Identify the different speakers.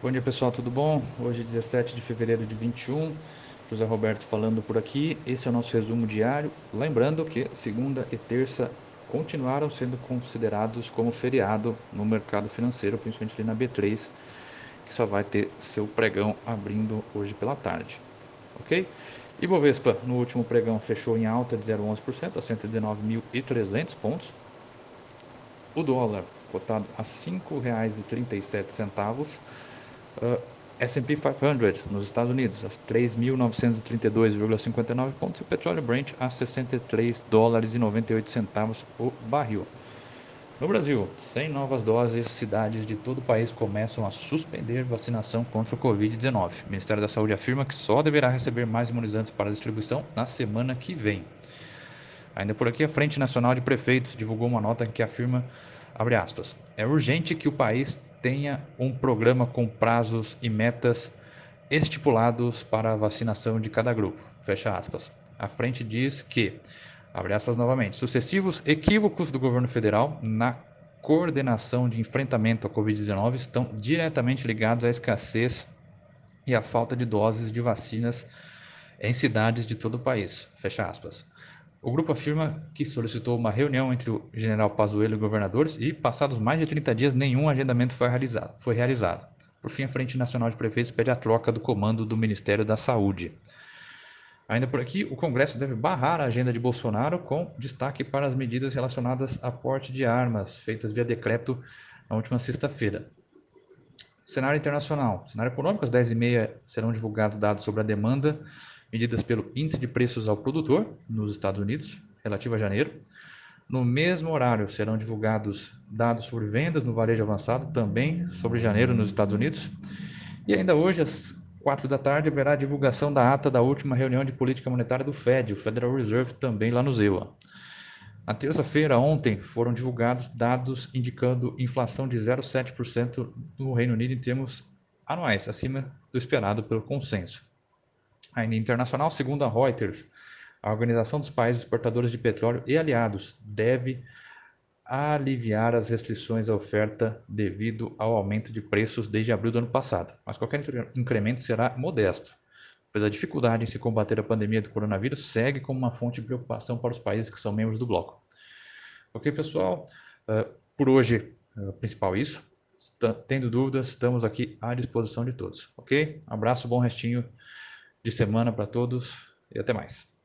Speaker 1: Bom dia pessoal, tudo bom? Hoje 17 de fevereiro de 21, José Roberto falando por aqui. Esse é o nosso resumo diário. Lembrando que segunda e terça continuaram sendo considerados como feriado no mercado financeiro, principalmente ali na B3, que só vai ter seu pregão abrindo hoje pela tarde. Ok? Ibovespa no último pregão fechou em alta de 0,11% a 119.300 pontos. O dólar cotado a R$ 5,37 Uh, S&P 500 nos Estados Unidos a 3.932,59 pontos e o petróleo Brent a 63 dólares e 98 centavos o barril. No Brasil, sem novas doses, cidades de todo o país começam a suspender vacinação contra o Covid-19. O Ministério da Saúde afirma que só deverá receber mais imunizantes para distribuição na semana que vem. Ainda por aqui, a Frente Nacional de Prefeitos divulgou uma nota que afirma, abre aspas, é urgente que o país tenha um programa com prazos e metas estipulados para a vacinação de cada grupo. Fecha aspas. A frente diz que, abre aspas novamente, sucessivos equívocos do governo federal na coordenação de enfrentamento à Covid-19 estão diretamente ligados à escassez e à falta de doses de vacinas em cidades de todo o país. Fecha aspas. O grupo afirma que solicitou uma reunião entre o general Pazuello e governadores e, passados mais de 30 dias, nenhum agendamento foi realizado. Foi realizado. Por fim, a Frente Nacional de Prefeitos pede a troca do comando do Ministério da Saúde. Ainda por aqui, o Congresso deve barrar a agenda de Bolsonaro com destaque para as medidas relacionadas a porte de armas, feitas via decreto na última sexta-feira. Cenário internacional. Cenário econômico, às 10h30 serão divulgados dados sobre a demanda medidas pelo Índice de Preços ao Produtor nos Estados Unidos, relativo a janeiro. No mesmo horário serão divulgados dados sobre vendas no varejo avançado, também sobre janeiro nos Estados Unidos. E ainda hoje, às quatro da tarde, haverá a divulgação da ata da última reunião de política monetária do Fed, o Federal Reserve, também lá no ZEUA. Na terça-feira, ontem, foram divulgados dados indicando inflação de 0,7% no Reino Unido em termos anuais, acima do esperado pelo consenso. Ainda internacional, segundo a Reuters, a Organização dos Países Exportadores de Petróleo e aliados deve aliviar as restrições à oferta devido ao aumento de preços desde abril do ano passado, mas qualquer incremento será modesto, pois a dificuldade em se combater a pandemia do coronavírus segue como uma fonte de preocupação para os países que são membros do bloco. Ok, pessoal? Uh, por hoje, uh, principal isso. Tendo dúvidas, estamos aqui à disposição de todos. Ok? abraço, bom restinho de semana para todos e até mais.